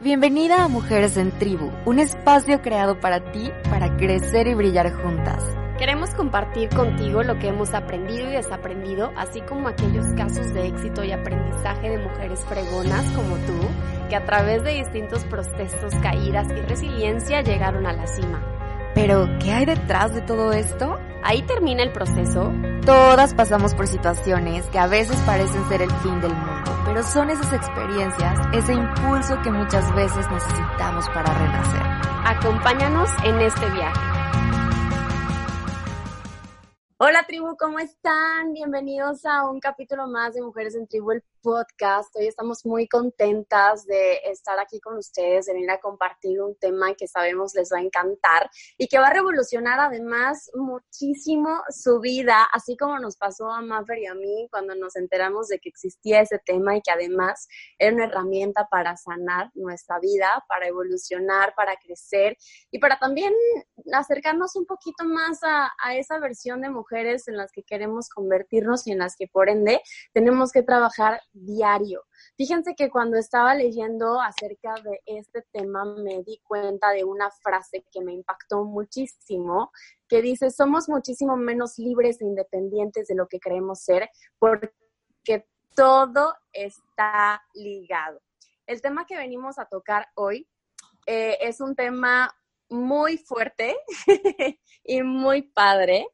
Bienvenida a Mujeres en Tribu, un espacio creado para ti para crecer y brillar juntas. Queremos compartir contigo lo que hemos aprendido y desaprendido, así como aquellos casos de éxito y aprendizaje de mujeres fregonas como tú, que a través de distintos procesos, caídas y resiliencia llegaron a la cima. Pero, ¿qué hay detrás de todo esto? Ahí termina el proceso. Todas pasamos por situaciones que a veces parecen ser el fin del mundo pero son esas experiencias, ese impulso que muchas veces necesitamos para renacer. Acompáñanos en este viaje. Hola tribu, ¿cómo están? Bienvenidos a un capítulo más de Mujeres en Tribu, el podcast. Hoy estamos muy contentas de estar aquí con ustedes, de venir a compartir un tema que sabemos les va a encantar y que va a revolucionar además muchísimo su vida, así como nos pasó a Maffer y a mí cuando nos enteramos de que existía ese tema y que además era una herramienta para sanar nuestra vida, para evolucionar, para crecer y para también acercarnos un poquito más a, a esa versión de mujeres en las que queremos convertirnos y en las que por ende tenemos que trabajar diario. Fíjense que cuando estaba leyendo acerca de este tema me di cuenta de una frase que me impactó muchísimo, que dice, somos muchísimo menos libres e independientes de lo que creemos ser porque todo está ligado. El tema que venimos a tocar hoy eh, es un tema muy fuerte y muy padre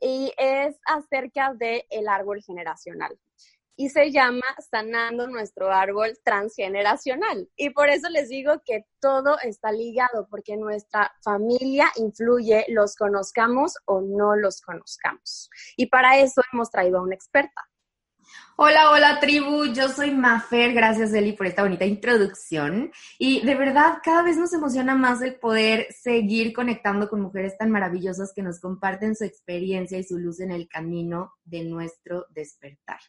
y es acerca del el árbol generacional y se llama Sanando nuestro árbol transgeneracional. Y por eso les digo que todo está ligado, porque nuestra familia influye, los conozcamos o no los conozcamos. Y para eso hemos traído a una experta. Hola, hola tribu, yo soy Mafer, gracias Eli por esta bonita introducción. Y de verdad cada vez nos emociona más el poder seguir conectando con mujeres tan maravillosas que nos comparten su experiencia y su luz en el camino de nuestro despertar.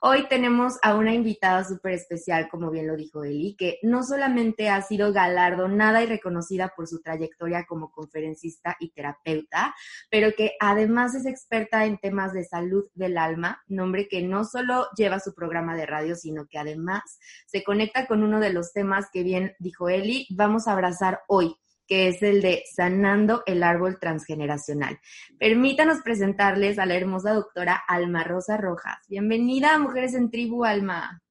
Hoy tenemos a una invitada súper especial, como bien lo dijo Eli, que no solamente ha sido galardonada y reconocida por su trayectoria como conferencista y terapeuta, pero que además es experta en temas de salud del alma, nombre que no solo lleva su programa de radio, sino que además se conecta con uno de los temas que bien dijo Eli, vamos a abrazar hoy que es el de Sanando el Árbol Transgeneracional. Permítanos presentarles a la hermosa doctora Alma Rosa Rojas. Bienvenida Mujeres en Tribu, Alma.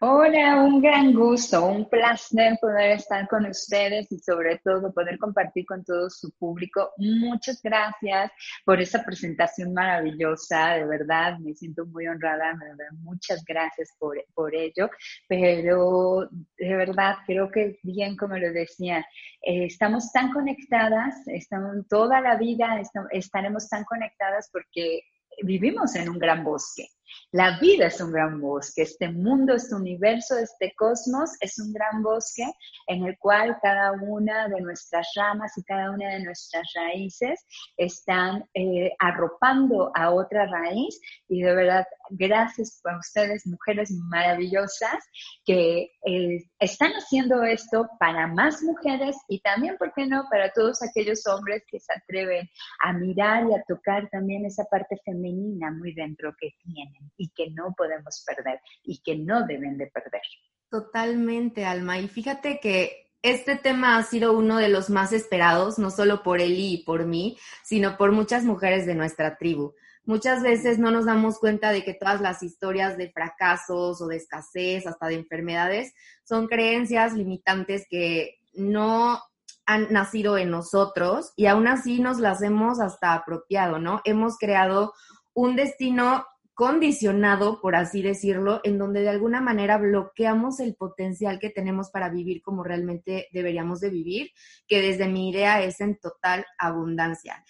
Hola, un gran gusto, un placer poder estar con ustedes y sobre todo poder compartir con todo su público. Muchas gracias por esa presentación maravillosa, de verdad me siento muy honrada, muchas gracias por, por ello, pero de verdad creo que bien como lo decía, eh, estamos tan conectadas, estamos, toda la vida estaremos tan conectadas porque vivimos en un gran bosque. La vida es un gran bosque, este mundo, este universo, este cosmos es un gran bosque en el cual cada una de nuestras ramas y cada una de nuestras raíces están eh, arropando a otra raíz y de verdad gracias a ustedes, mujeres maravillosas, que eh, están haciendo esto para más mujeres y también, ¿por qué no?, para todos aquellos hombres que se atreven a mirar y a tocar también esa parte femenina muy dentro que tienen y que no podemos perder y que no deben de perder. Totalmente, Alma. Y fíjate que este tema ha sido uno de los más esperados, no solo por Eli y por mí, sino por muchas mujeres de nuestra tribu. Muchas veces no nos damos cuenta de que todas las historias de fracasos o de escasez, hasta de enfermedades, son creencias limitantes que no han nacido en nosotros y aún así nos las hemos hasta apropiado, ¿no? Hemos creado un destino condicionado, por así decirlo, en donde de alguna manera bloqueamos el potencial que tenemos para vivir como realmente deberíamos de vivir, que desde mi idea es en total abundancia.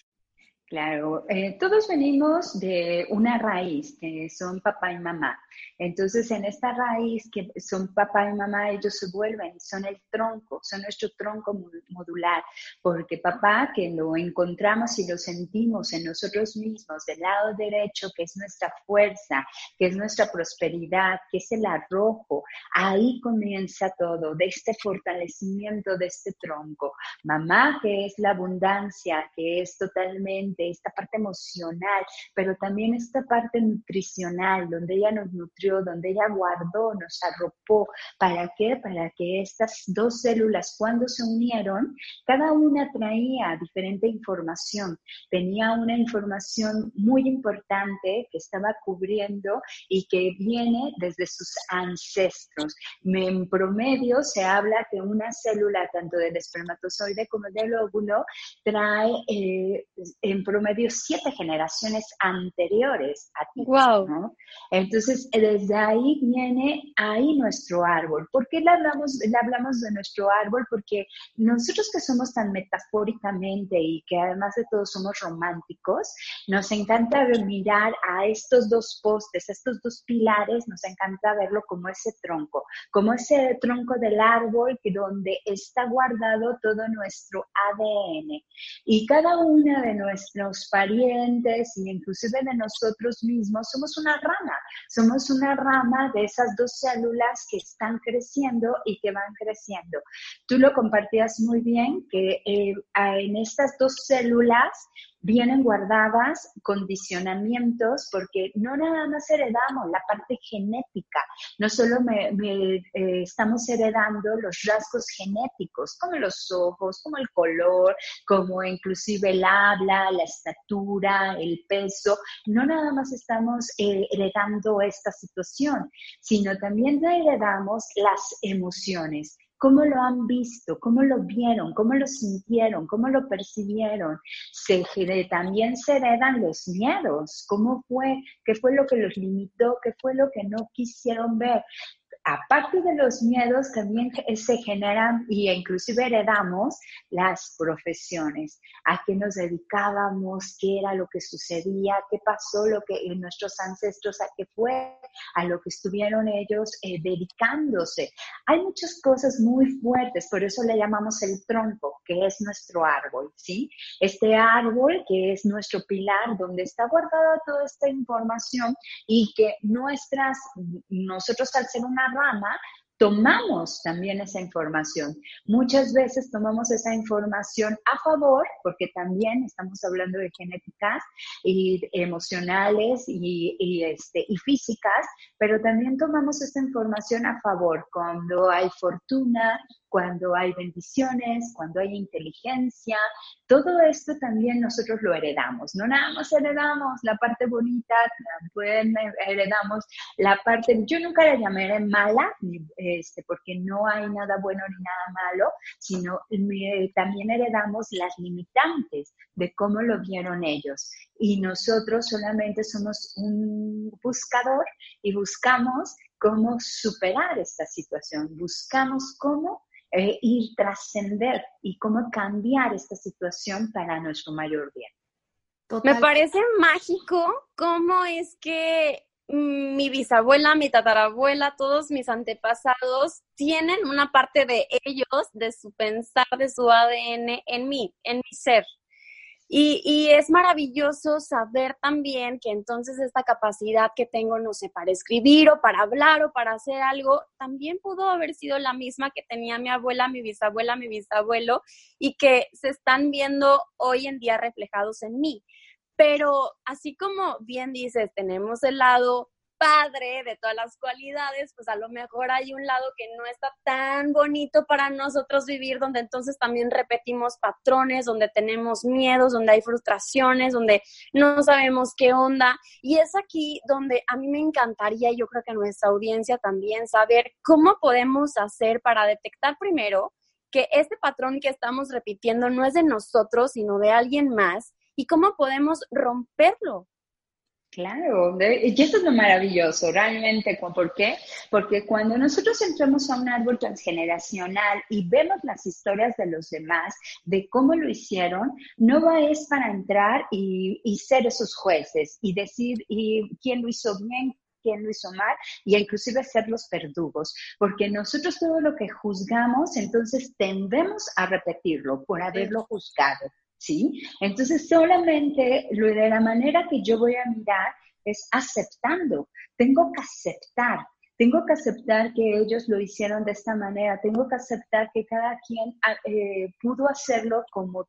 Claro, eh, todos venimos de una raíz que son papá y mamá. Entonces, en esta raíz que son papá y mamá, ellos se vuelven, son el tronco, son nuestro tronco modular, porque papá, que lo encontramos y lo sentimos en nosotros mismos, del lado derecho, que es nuestra fuerza, que es nuestra prosperidad, que es el arrojo, ahí comienza todo, de este fortalecimiento de este tronco. Mamá, que es la abundancia, que es totalmente esta parte emocional, pero también esta parte nutricional, donde ella nos nutrió, donde ella guardó, nos arropó. ¿Para qué? Para que estas dos células, cuando se unieron, cada una traía diferente información. Tenía una información muy importante que estaba cubriendo y que viene desde sus ancestros. En promedio se habla que una célula, tanto del espermatozoide como del óvulo, trae eh, en promedio siete generaciones anteriores a ti. Wow. Entonces, desde ahí viene ahí nuestro árbol. ¿Por qué le hablamos, le hablamos de nuestro árbol? Porque nosotros que somos tan metafóricamente y que además de todo somos románticos, nos encanta mirar a estos dos postes, estos dos pilares, nos encanta verlo como ese tronco, como ese tronco del árbol donde está guardado todo nuestro ADN. Y cada una de nuestros parientes y inclusive de nosotros mismos somos una rama, somos una rama de esas dos células que están creciendo y que van creciendo. Tú lo compartías muy bien que eh, en estas dos células vienen guardadas condicionamientos porque no nada más heredamos la parte genética, no solo eh, estamos heredando los rasgos genéticos, como los ojos, como el color, como inclusive el habla, la estatura, el peso, no nada más estamos eh, heredando esta situación, sino también heredamos las emociones cómo lo han visto, cómo lo vieron, cómo lo sintieron, cómo lo percibieron. Se, también se heredan los miedos, cómo fue, qué fue lo que los limitó, qué fue lo que no quisieron ver aparte de los miedos, también se generan y inclusive heredamos las profesiones, a qué nos dedicábamos, qué era lo que sucedía, qué pasó, lo que en nuestros ancestros, a qué fue, a lo que estuvieron ellos eh, dedicándose. Hay muchas cosas muy fuertes, por eso le llamamos el tronco, que es nuestro árbol, ¿sí? Este árbol que es nuestro pilar, donde está guardada toda esta información y que nuestras, nosotros al ser una tomamos también esa información. Muchas veces tomamos esa información a favor, porque también estamos hablando de genéticas y emocionales y, y, este, y físicas, pero también tomamos esa información a favor cuando hay fortuna, cuando hay bendiciones, cuando hay inteligencia, todo esto también nosotros lo heredamos. No nada más heredamos la parte bonita, también heredamos la parte, yo nunca la llamaré mala, este, porque no hay nada bueno ni nada malo, sino también heredamos las limitantes de cómo lo vieron ellos. Y nosotros solamente somos un buscador y buscamos cómo superar esta situación, buscamos cómo eh, ir trascender y cómo cambiar esta situación para nuestro mayor bien. Me parece mágico cómo es que mi bisabuela, mi tatarabuela, todos mis antepasados tienen una parte de ellos, de su pensar, de su ADN en mí, en mi ser. Y, es maravilloso saber también que entonces esta capacidad que tengo, no sé, para escribir o para hablar o para hacer algo, también pudo haber sido la misma que tenía mi abuela, mi bisabuela, mi bisabuelo, y que se están viendo hoy en día reflejados en mí. Pero así como bien dices, tenemos el lado padre, de todas las cualidades, pues a lo mejor hay un lado que no está tan bonito para nosotros vivir, donde entonces también repetimos patrones, donde tenemos miedos, donde hay frustraciones, donde no sabemos qué onda. Y es aquí donde a mí me encantaría, yo creo que a nuestra audiencia también, saber cómo podemos hacer para detectar primero que este patrón que estamos repitiendo no es de nosotros, sino de alguien más, y cómo podemos romperlo Claro, y eso es lo maravilloso, realmente. ¿Por qué? Porque cuando nosotros entramos a un árbol transgeneracional y vemos las historias de los demás, de cómo lo hicieron, no va es para entrar y, ser esos jueces y decir y quién lo hizo bien, quién lo hizo mal, y inclusive ser los verdugos, porque nosotros todo lo que juzgamos, entonces tendemos a repetirlo por haberlo juzgado. ¿Sí? Entonces, solamente lo de la manera que yo voy a mirar es aceptando. Tengo que aceptar. Tengo que aceptar que ellos lo hicieron de esta manera. Tengo que aceptar que cada quien ah, eh, pudo hacerlo como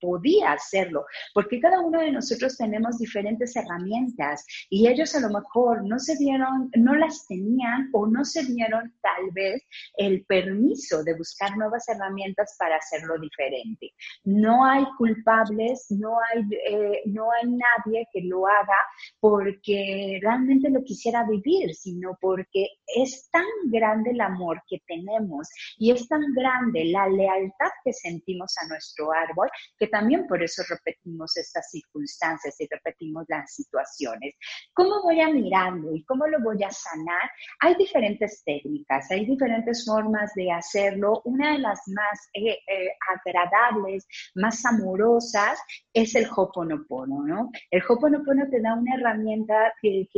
podía hacerlo, porque cada uno de nosotros tenemos diferentes herramientas y ellos a lo mejor no se dieron, no las tenían o no se dieron tal vez el permiso de buscar nuevas herramientas para hacerlo diferente. No hay culpables, no hay, eh, no hay nadie que lo haga porque realmente lo quisiera vivir, sino porque es tan grande el amor que tenemos y es tan grande la lealtad que sentimos a nuestro árbol que también por eso repetimos estas circunstancias y repetimos las situaciones. ¿Cómo voy a mirarlo y cómo lo voy a sanar? Hay diferentes técnicas, hay diferentes formas de hacerlo. Una de las más eh, eh, agradables, más amorosas, es el Hoponopono, ¿no? El Hoponopono te da una herramienta que,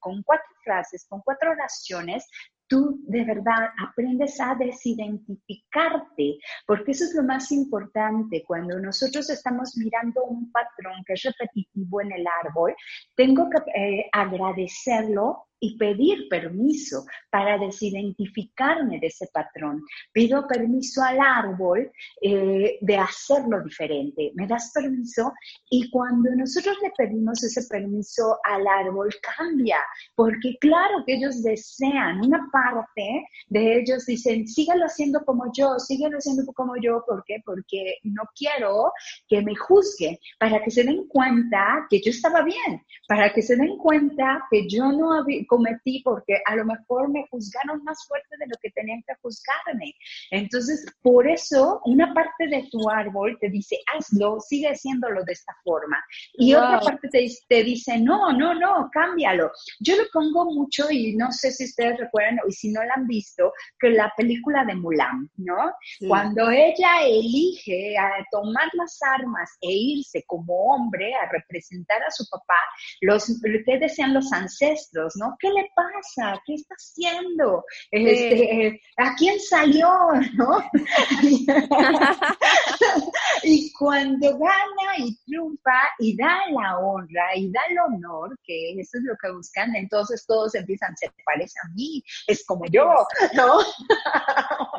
con cuatro frases, con cuatro oraciones, tú de verdad aprendes a desidentificarte, porque eso es lo más importante. Cuando nosotros estamos mirando un patrón que es repetitivo en el árbol, tengo que eh, agradecerlo y pedir permiso para desidentificarme de ese patrón. Pido permiso al árbol eh, de hacerlo diferente. Me das permiso y cuando nosotros le pedimos ese permiso al árbol cambia, porque claro que ellos desean, una parte de ellos dicen, síguelo haciendo como yo, síguelo haciendo como yo, ¿por qué? Porque no quiero que me juzguen, para que se den cuenta que yo estaba bien, para que se den cuenta que yo no había cometí porque a lo mejor me juzgaron más fuerte de lo que tenían que juzgarme. Entonces, por eso una parte de tu árbol te dice, hazlo, sigue haciéndolo de esta forma. Y otra parte te, te, dice, no, no, no, cámbialo. Yo lo pongo mucho y no sé si ustedes recuerdan y si no la han visto, que la película de Mulan, ¿no? Cuando ella elige a tomar las armas e irse como hombre a representar a su papá, los, ¿qué decían los ancestros, no? ¿Qué le pasa? ¿Qué está haciendo? Este, ¿A quién salió? ¿No? y cuando gana y triunfa y da la honra y da el honor, que eso es lo que buscan, entonces todos empiezan, se parece a mí, es como yo, ¿no?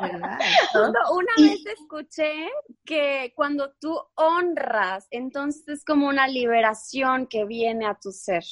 Una vez escuché que cuando tú honras, entonces es como una liberación que viene a tu ser.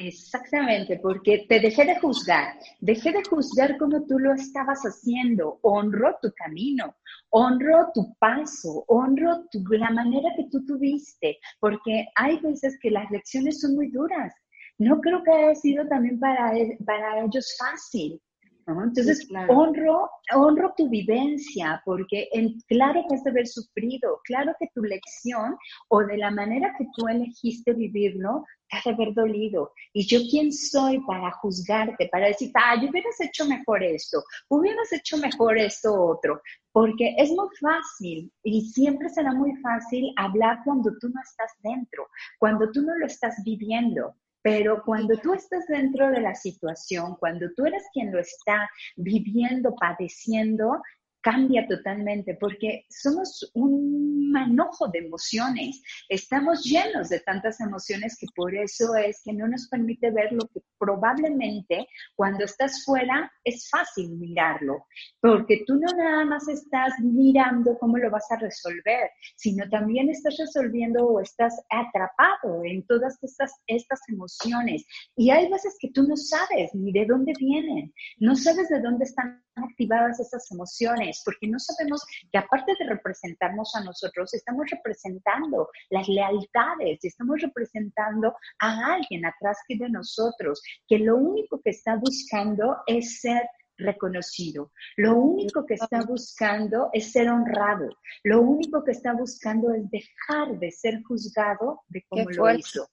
Exactamente, porque te dejé de juzgar, dejé de juzgar como tú lo estabas haciendo, honro tu camino, honro tu paso, honro tu, la manera que tú tuviste, porque hay veces que las lecciones son muy duras. No creo que haya sido también para, e, para ellos fácil. Entonces, honro, honro tu vivencia, porque en, claro que has de haber sufrido, claro que tu lección o de la manera que tú elegiste vivirlo, te ha de haber dolido. Y yo quién soy para juzgarte, para decir, ah, hubieras hecho mejor esto, hubieras hecho mejor esto otro, porque es muy fácil y siempre será muy fácil hablar cuando tú no estás dentro, cuando tú no lo estás viviendo. Pero cuando tú estás dentro de la situación, cuando tú eres quien lo está viviendo, padeciendo, cambia totalmente porque somos un manojo de emociones, estamos llenos de tantas emociones que por eso es que no nos permite ver lo que probablemente cuando estás fuera es fácil mirarlo, porque tú no nada más estás mirando cómo lo vas a resolver, sino también estás resolviendo o estás atrapado en todas estas, estas emociones. Y hay veces que tú no sabes ni de dónde vienen, no sabes de dónde están activadas esas emociones, porque no sabemos que aparte de representarnos a nosotros, estamos representando las lealtades, estamos representando a alguien atrás que de nosotros, que lo único que está buscando es ser reconocido. Lo único que está buscando es ser honrado. Lo único que está buscando es dejar de ser juzgado de cómo lo hizo.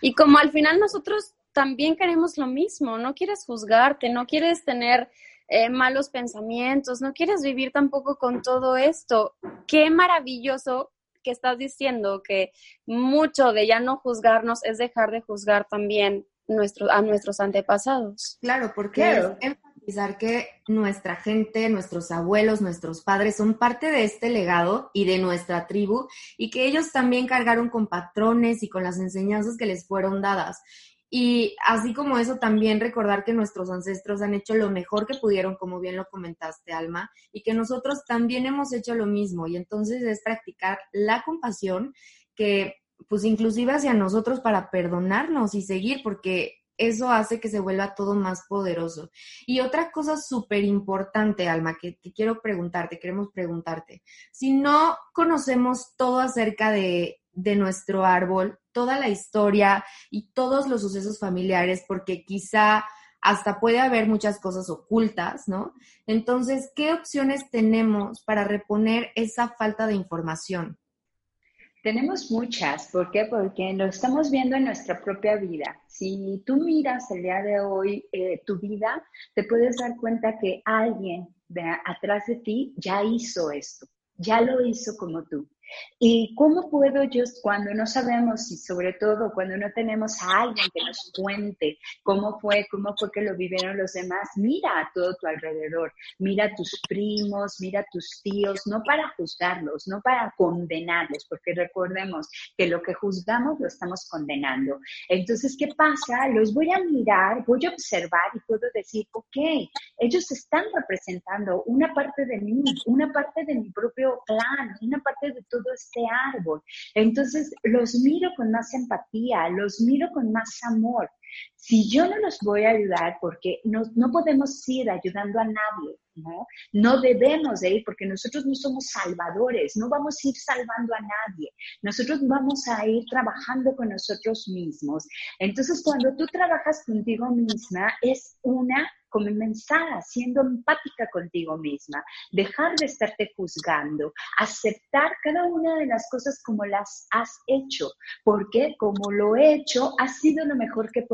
Y como al final nosotros también queremos lo mismo, no quieres juzgarte, no quieres tener eh, malos pensamientos, no quieres vivir tampoco con todo esto. Qué maravilloso que estás diciendo que mucho de ya no juzgarnos es dejar de juzgar también nuestro, a nuestros antepasados. Claro, porque es enfatizar que nuestra gente, nuestros abuelos, nuestros padres son parte de este legado y de nuestra tribu y que ellos también cargaron con patrones y con las enseñanzas que les fueron dadas. Y así como eso, también recordar que nuestros ancestros han hecho lo mejor que pudieron, como bien lo comentaste, Alma, y que nosotros también hemos hecho lo mismo. Y entonces es practicar la compasión que, pues inclusive hacia nosotros para perdonarnos y seguir, porque eso hace que se vuelva todo más poderoso. Y otra cosa súper importante, Alma, que, quiero preguntarte, queremos preguntarte, si no conocemos todo acerca de, de nuestro árbol, toda la historia y todos los sucesos familiares, porque quizá hasta puede haber muchas cosas ocultas, ¿no? Entonces, ¿qué opciones tenemos para reponer esa falta de información? Tenemos muchas, ¿por qué? Porque lo estamos viendo en nuestra propia vida. Si tú miras el día de hoy eh, tu vida, te puedes dar cuenta que alguien de atrás de ti ya hizo esto, ya lo hizo como tú. ¿Y cómo puedo yo, cuando no sabemos y sobre todo cuando no tenemos a alguien que nos cuente cómo fue, cómo fue que lo vivieron los demás, mira a todo tu alrededor, mira a tus primos, mira a tus tíos, no para juzgarlos, no para condenarlos, porque recordemos que lo que juzgamos lo estamos condenando. Entonces, ¿qué pasa? Los voy a mirar, voy a observar y puedo decir, ok, ellos están representando una parte de mí, una parte de mi propio clan, una parte de todo este árbol. Entonces los miro con más empatía, los miro con más amor. Si yo no los voy a ayudar, porque no, no podemos ir ayudando a nadie, ¿no? No debemos de ir porque nosotros no somos salvadores, no vamos a ir salvando a nadie. Nosotros vamos a ir trabajando con nosotros mismos. Entonces, cuando tú trabajas contigo misma, es una comenzar siendo empática contigo misma, dejar de estarte juzgando, aceptar cada una de las cosas como las has hecho, porque como lo he hecho, ha sido lo mejor que he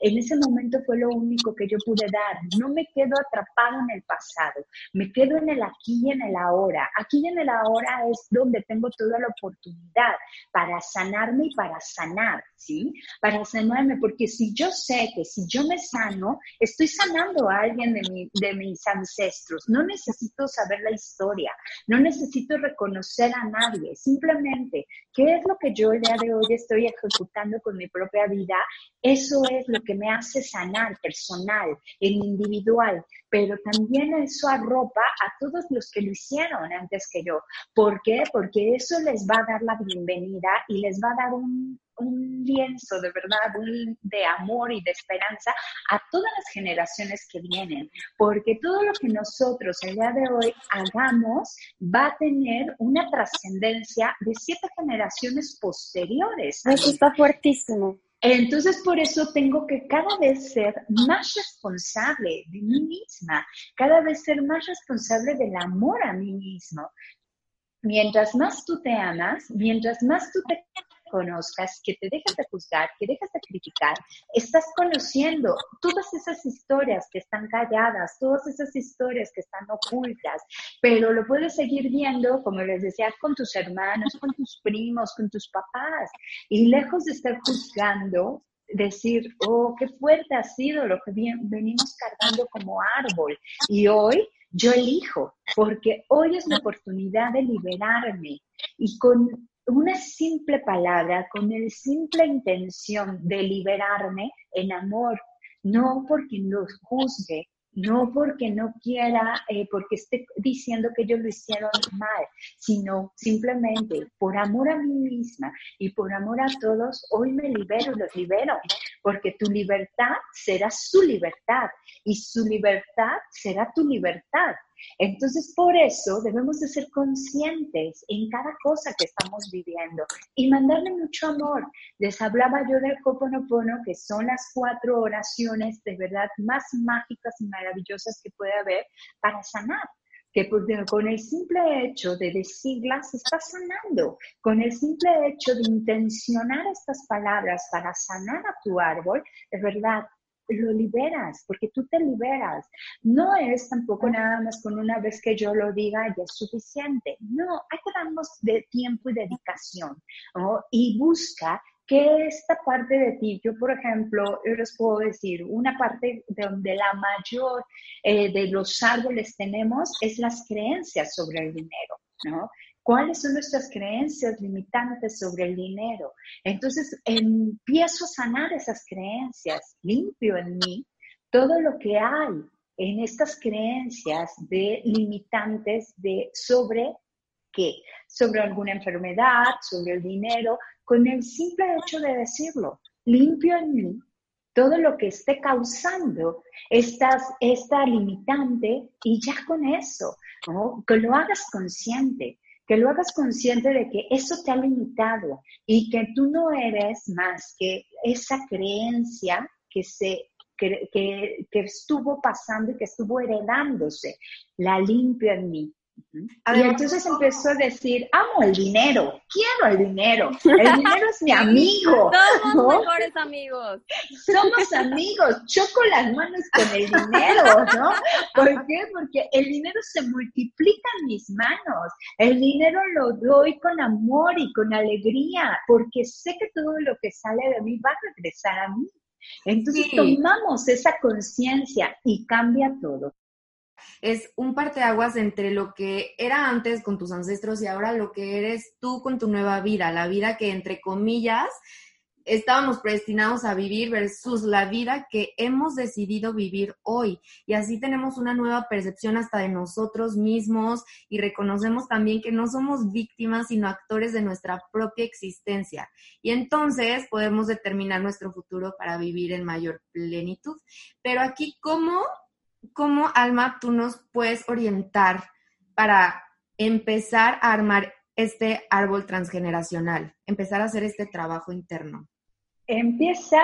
En ese momento fue lo único que yo pude dar. No me quedo atrapado en el pasado, me quedo en el aquí y en el ahora. Aquí y en el ahora es donde tengo toda la oportunidad para sanarme y para sanar, ¿sí? Para sanarme, porque si yo sé que si yo me sano, estoy sanando a alguien de, de mis ancestros. No necesito saber la historia, no necesito reconocer a nadie. Simplemente, ¿qué es lo que yo el día de hoy estoy ejecutando con mi propia vida? Eso es lo que me hace sanar personal, en individual, pero también eso arropa a todos los que lo hicieron antes que yo. ¿Por qué? Porque eso les va a dar la bienvenida y les va a dar un, lienzo de verdad, de amor y de esperanza a todas las generaciones que vienen, porque todo lo que nosotros el día de hoy hagamos va a tener una trascendencia de siete generaciones posteriores. Eso está fuertísimo. Entonces, por eso tengo que cada vez ser más responsable de mí misma, cada vez ser más responsable del amor a mí mismo. Mientras más tú te amas, mientras más tú te conozcas, que te dejes de juzgar, que dejes de criticar, estás conociendo todas esas historias que están calladas, todas esas historias que están ocultas, pero lo puedes seguir viendo, como les decía, con tus hermanos, con tus primos, con tus papás, y lejos de estar juzgando, decir, oh, qué fuerte ha sido lo que venimos cargando como árbol, y hoy yo elijo, porque hoy es la oportunidad de liberarme y con una simple palabra, con la simple intención de liberarme en amor, no porque los juzgue, no porque no quiera, eh, porque esté diciendo que ellos lo hicieron mal, sino simplemente por amor a mí misma y por amor a todos, hoy me libero, los libero, porque tu libertad será su libertad y su libertad será tu libertad. Entonces, por eso debemos de ser conscientes en cada cosa que estamos viviendo y mandarle mucho amor. Les hablaba yo del Hoponopono, que son las cuatro oraciones de verdad más mágicas y maravillosas que puede haber para sanar que con el simple hecho de decirlas estás sanando, con el simple hecho de intencionar estas palabras para sanar a tu árbol, es verdad, lo liberas, porque tú te liberas. No es tampoco nada más con una vez que yo lo diga ya es suficiente. No, hay que darnos de tiempo y dedicación y busca que esta parte de ti, yo por ejemplo, yo les puedo decir, una parte de donde la mayor eh, de los árboles tenemos es las creencias sobre el dinero, ¿no? Cuáles son nuestras creencias limitantes sobre el dinero. Entonces empiezo a sanar esas creencias, limpio en mí todo lo que hay en estas creencias de limitantes de sobre qué, sobre alguna enfermedad, sobre el dinero, con el simple hecho de decirlo, limpio en mí todo lo que esté causando estas, esta limitante y ya con eso, que lo hagas consciente, que lo hagas consciente de que eso te ha limitado y que tú no eres más que esa creencia que se que, que, que, estuvo pasando y que estuvo heredándose, la limpio en mí y entonces empezó a decir, amo el dinero, quiero el dinero, el dinero es mi amigo. Somos mejores amigos. Somos amigos, choco las manos con el dinero, ¿no? ¿Por qué? Porque el dinero se multiplica en mis manos, el dinero lo doy con amor y con alegría, porque sé que todo lo que sale de mí va a regresar a mí. Entonces tomamos esa conciencia y cambia todo es un parteaguas entre lo que era antes con tus ancestros y ahora lo que eres tú con tu nueva vida, la vida que entre comillas estábamos predestinados a vivir versus la vida que hemos decidido vivir hoy. Y así tenemos una nueva percepción hasta de nosotros mismos y reconocemos también que no somos víctimas, sino actores de nuestra propia existencia. Y entonces podemos determinar nuestro futuro para vivir en mayor plenitud. Pero aquí, ¿cómo ¿cómo, Alma, tú nos puedes orientar para empezar a armar este árbol transgeneracional, empezar a hacer este trabajo interno? Empieza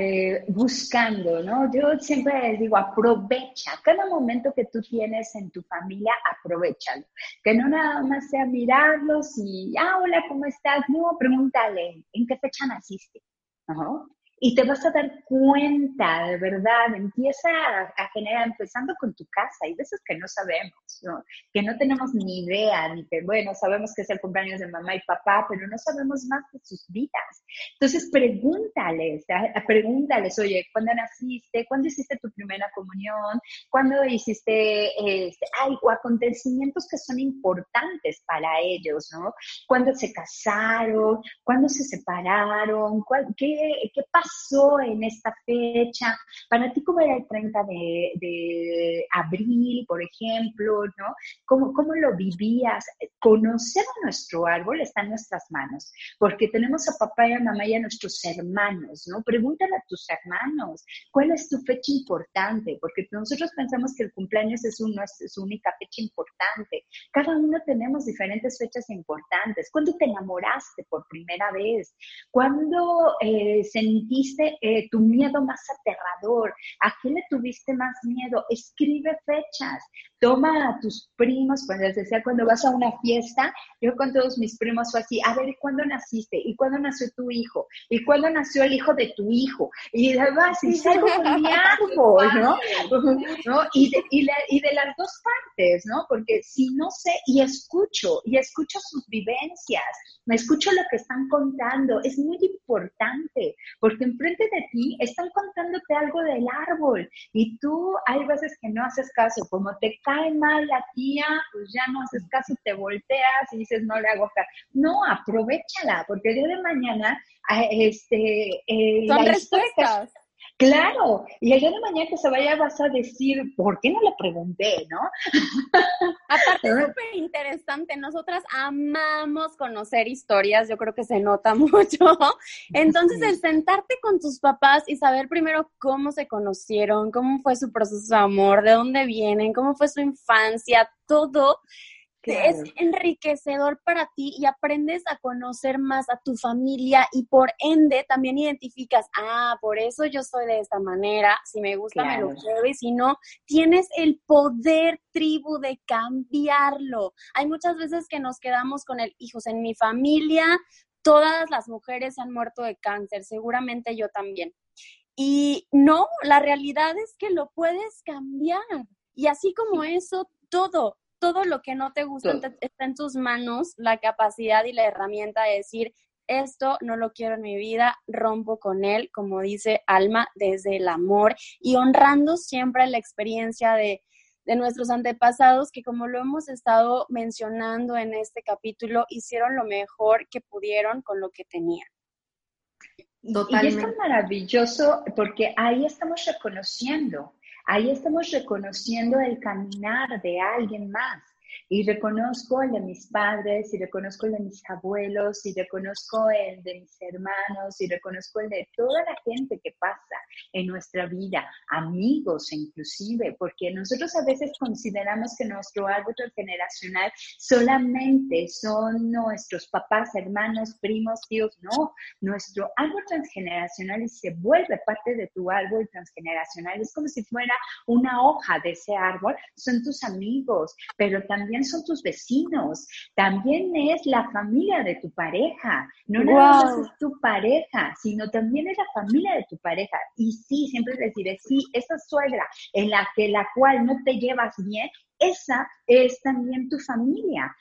eh, buscando, ¿no? Yo siempre les digo, aprovecha cada momento que tú tienes en tu familia, aprovechalo. Que no nada más sea mirarlos y, ah, hola, ¿cómo estás? No, pregúntale, ¿en qué fecha naciste? ¿No? Y te vas a dar cuenta, de verdad, empieza a, generar, empezando con tu casa, hay veces que no sabemos, ¿no? que no tenemos ni idea, ni que, bueno, sabemos que es el cumpleaños de mamá y papá, pero no sabemos más de sus vidas. Entonces, pregúntales, pregúntales, oye, ¿cuándo naciste? ¿Cuándo hiciste tu primera comunión? ¿Cuándo hiciste, este, ay, o acontecimientos que son importantes para ellos, ¿no? ¿Cuándo se casaron? ¿Cuándo se separaron? ¿Qué, qué pasó? En esta fecha? Para ti, ¿cómo era el 30 de, abril, por ejemplo? ¿no? ¿Cómo, ¿Cómo lo vivías? Conocer a nuestro árbol está en nuestras manos, porque tenemos a papá y a mamá y a nuestros hermanos, ¿no? Pregúntale a tus hermanos, ¿cuál es tu fecha importante? Porque nosotros pensamos que el cumpleaños es, uno, es su única fecha importante. Cada uno tenemos diferentes fechas importantes. ¿Cuándo te enamoraste por primera vez? ¿Cuándo eh, sentiste eh, tu miedo más aterrador? ¿A qué le tuviste más miedo? Escribe fechas. Toma a tus primos, cuando les decía, cuando vas a una fiesta, yo con todos mis primos fue así, a ver, ¿cuándo naciste? ¿Y cuándo nació tu hijo? ¿Y cuándo nació el hijo de tu hijo? Y además, y salgo con mi árbol, ¿no? Y, de, y, y de las dos partes, ¿no? Porque si no sé, y escucho, y escucho sus vivencias, me escucho lo que están contando, es muy importante, porque enfrente de ti están contándote algo del árbol y tú hay veces que no haces caso, como te cae mal la tía, pues ya no haces caso, te volteas y dices no le hago caso. No, aprovechala, porque el día de mañana, ah, este, eh, son respuestas. Claro, y el día de mañana que se vaya vas a decir, ¿por qué no le pregunté, no? Aparte, es súper interesante. Nosotras amamos conocer historias, yo creo que se nota mucho. Entonces, el sentarte con tus papás y saber primero cómo se conocieron, cómo fue su proceso de amor, de dónde vienen, cómo fue su infancia, todo es enriquecedor para ti y aprendes a conocer más a tu familia y por ende también identificas, ah, por eso yo soy de esta manera, si me gusta me lo quiero y si no, tienes el poder tribu de cambiarlo. Hay muchas veces que nos quedamos con el hijos en mi familia, todas las mujeres han muerto de cáncer, seguramente yo también. Y no, la realidad es que lo puedes cambiar. Y así como eso, todo, todo lo que no te gusta está en tus manos, la capacidad y la herramienta de decir, esto no lo quiero en mi vida, rompo con él, como dice Alma, desde el amor y honrando siempre la experiencia de, de nuestros antepasados que como lo hemos estado mencionando en este capítulo, hicieron lo mejor que pudieron con lo que tenían. Y es tan maravilloso porque ahí estamos reconociendo, ahí estamos reconociendo el caminar de alguien más. Y reconozco el de mis padres, y reconozco el de mis abuelos, y reconozco el de mis hermanos, y reconozco el de toda la gente que pasa en nuestra vida, amigos inclusive, porque nosotros a veces consideramos que nuestro árbol generacional solamente son nuestros papás, hermanos, primos, tíos. No, nuestro árbol transgeneracional se vuelve parte de tu árbol transgeneracional. Es como si fuera una hoja de ese árbol, son tus amigos, pero también son tus vecinos, también es la familia de tu pareja, no nada más es tu pareja, sino también es la familia de tu pareja. Y sí, siempre les diré, sí, esa suegra en la que la cual no te llevas bien, esa es también tu familia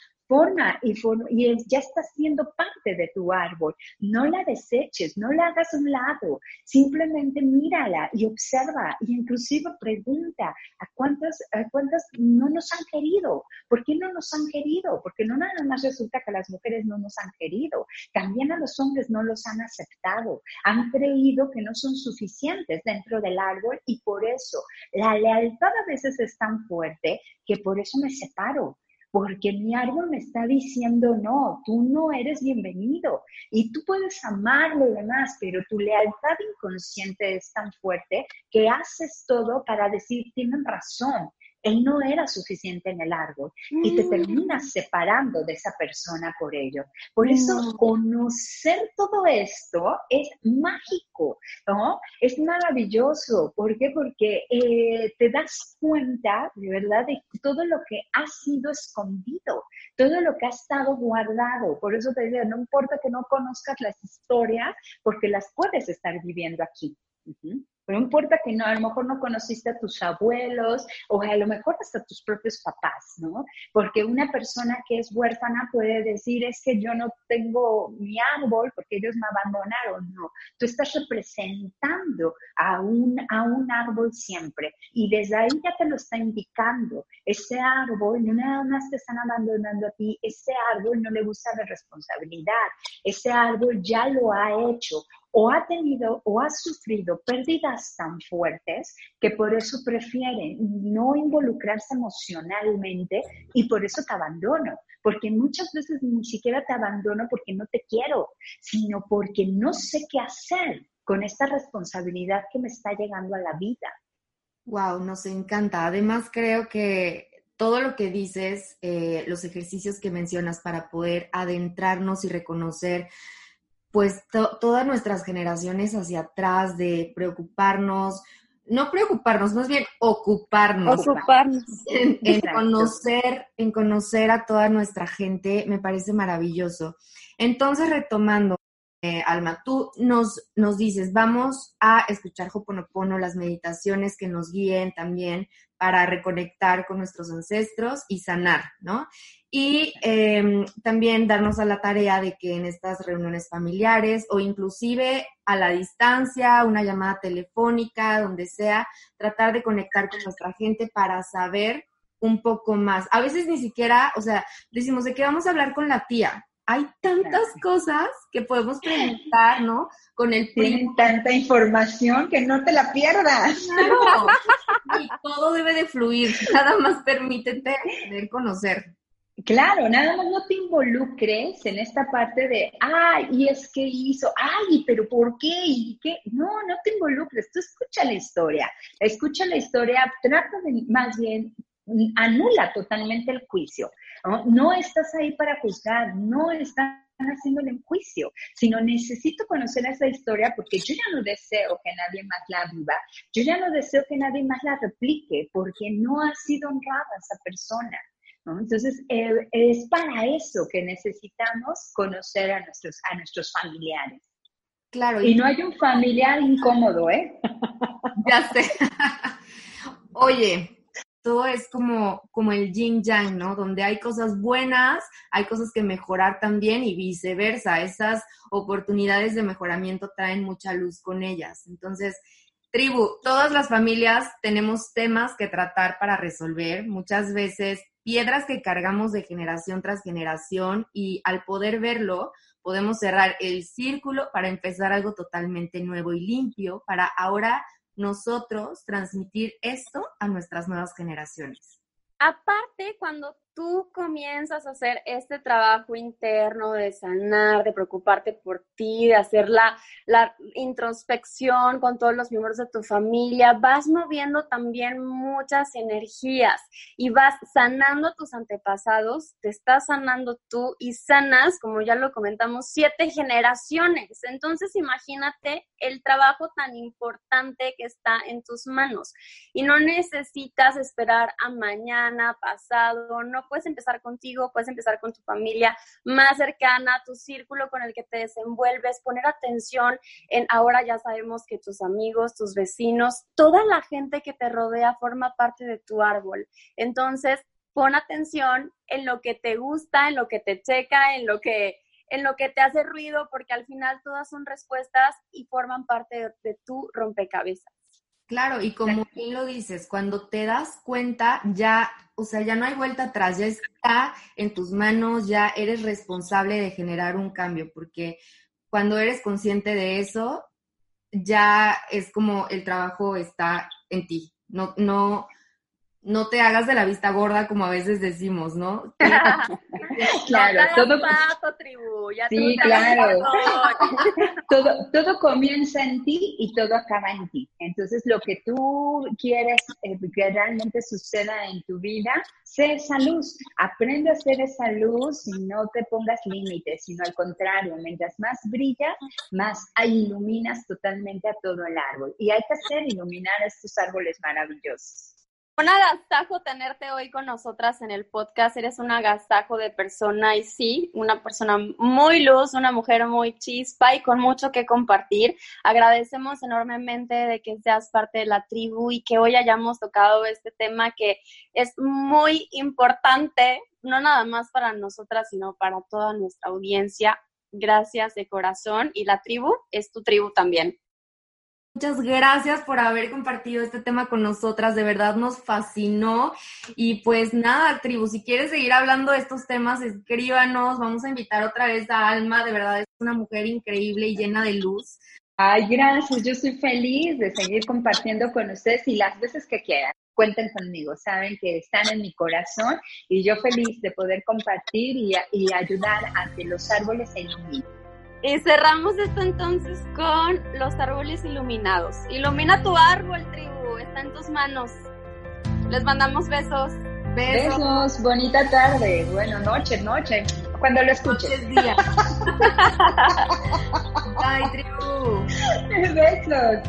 y ya está siendo parte de tu árbol. No la deseches, no la hagas a un lado, simplemente mírala y observa y inclusive pregunta a cuántas, a cuántas no nos han querido, ¿por qué no nos han querido? Porque no nada más resulta que las mujeres no nos han querido, también a los hombres no los han aceptado, han creído que no son suficientes dentro del árbol y por eso la lealtad a veces es tan fuerte que por eso me separo, porque mi árbol me está diciendo, no, tú no eres bienvenido y tú puedes amar lo demás, pero tu lealtad inconsciente es tan fuerte que haces todo para decir, tienen razón, él no era suficiente en el árbol y te mm. terminas separando de esa persona por ello. Por eso mm. conocer todo esto es mágico, ¿no? Es maravilloso. ¿Por qué? Porque eh, te das cuenta, de verdad, de todo lo que ha sido escondido, todo lo que ha estado guardado. Por eso te digo, no importa que no conozcas las historias, porque las puedes estar viviendo aquí. No importa que no, a lo mejor no conociste a tus abuelos o a lo mejor hasta tus propios papás, ¿no? Porque una persona que es huérfana puede decir, es que yo no tengo mi árbol porque ellos me abandonaron. No, tú estás representando a un, a un árbol siempre y desde ahí ya te lo está indicando. Ese árbol no nada más te están abandonando a ti, ese árbol no le gusta la responsabilidad, ese árbol ya lo ha hecho o ha tenido o ha sufrido pérdidas tan fuertes que por eso prefieren no involucrarse emocionalmente y por eso te abandono. Porque muchas veces ni siquiera te abandono porque no te quiero, sino porque no sé qué hacer con esta responsabilidad que me está llegando a la vida. Wow, nos encanta. Además, creo que todo lo que dices, eh, los ejercicios que mencionas para poder adentrarnos y reconocer pues todas nuestras generaciones hacia atrás de preocuparnos, no preocuparnos, más bien ocuparnos. Ocuparnos. En, conocer, en conocer a toda nuestra gente, me parece maravilloso. Entonces, retomando, eh, Alma, tú nos, nos dices, vamos a escuchar Hoponopono, las meditaciones que nos guíen también para reconectar con nuestros ancestros y sanar, ¿no? Y em, también darnos a la tarea de que en estas reuniones familiares o inclusive a la distancia, una llamada telefónica, donde sea, tratar de conectar con nuestra gente para saber un poco más. A veces ni siquiera, o sea, decimos de qué vamos a hablar con la tía, hay tantas cosas que podemos preguntar, ¿no? Con el Tienen tanta información que no te la pierdas. Y todo debe de fluir, nada más permítete conocer. Claro, nada más no te involucres en esta parte de, ay, y es que hizo, ay, pero ¿por qué? ¿Y qué? No, no te involucres, tú escucha la historia, escucha la historia, trata de más bien anula totalmente el juicio. ¿no? estás ahí para juzgar, no estás haciéndole un juicio, sino necesito conocer esa historia porque yo ya no deseo que nadie más la viva, yo ya no deseo que nadie más la replique porque no ha sido honrada esa persona. Entonces, eh, es para eso que necesitamos conocer a nuestros, a nuestros familiares. Claro. Y, y no hay un familiar incómodo, ¿eh? Ya sé. Oye, todo es como, como el yin yang, ¿no? Donde hay cosas buenas, hay cosas que mejorar también y viceversa. Esas oportunidades de mejoramiento traen mucha luz con ellas. Entonces, Tribu, todas las familias tenemos temas que tratar para resolver, muchas veces piedras que cargamos de generación tras generación y al poder verlo, podemos cerrar el círculo para empezar algo totalmente nuevo y limpio, para ahora nosotros transmitir esto a nuestras nuevas generaciones. Aparte, cuando tú comienzas a hacer este trabajo interno de sanar, de preocuparte por ti, de hacer la, la, introspección con todos los miembros de tu familia, vas moviendo también muchas energías y vas sanando tus antepasados, te estás sanando tú y sanas, como ya lo comentamos, siete generaciones. Entonces imagínate el trabajo tan importante que está en tus manos y no necesitas esperar a mañana, pasado, no puedes empezar contigo, puedes empezar con tu familia más cercana, tu círculo con el que te desenvuelves, poner atención en ahora ya sabemos que tus amigos, tus vecinos, toda la gente que te rodea forma parte de tu árbol. Entonces, pon atención en lo que te gusta, en lo que te checa, en lo que en lo que te hace ruido, porque al final todas son respuestas y forman parte de, de tu rompecabezas. Claro, y como bien lo dices, cuando te das cuenta, ya, o sea, ya no hay vuelta atrás, ya está en tus manos, ya eres responsable de generar un cambio, porque cuando eres consciente de eso, ya es como el trabajo está en ti. No, no, no te hagas de la vista gorda como a veces decimos, ¿no? claro, todo sí, claro. todo, todo comienza en ti y todo acaba en ti. Entonces, lo que tú quieres eh, que realmente suceda en tu vida, sé esa luz. Aprende a ser esa luz y no te pongas límites, sino al contrario, mientras más brilla, más iluminas totalmente a todo el árbol. Y hay que hacer iluminar estos árboles maravillosos. Un agasajo tenerte hoy con nosotras en el podcast. Eres un agasajo de persona y sí, una persona muy luz, una mujer muy chispa y con mucho que compartir. Agradecemos enormemente de que seas parte de la tribu y que hoy hayamos tocado este tema que es muy importante, no nada más para nosotras, sino para toda nuestra audiencia. Gracias de corazón y la tribu es tu tribu también. Muchas gracias por haber compartido este tema con nosotras, de verdad nos fascinó. Y pues nada, tribu, si quieres seguir hablando de estos temas, escríbanos, vamos a invitar otra vez a Alma, de verdad es una mujer increíble y llena de luz. Ay, gracias, yo soy feliz de seguir compartiendo con ustedes y las veces que quieran. Cuenten conmigo, saben que están en mi corazón y yo feliz de poder compartir y, ayudar a que los árboles se iluminen. Y cerramos esto entonces con los árboles iluminados. Ilumina tu árbol, tribu, está en tus manos. Les mandamos besos. Besos. Besos, bonita tarde. Bueno, noche, noche. Cuando lo escuches. día. Bye, tribu. Besos.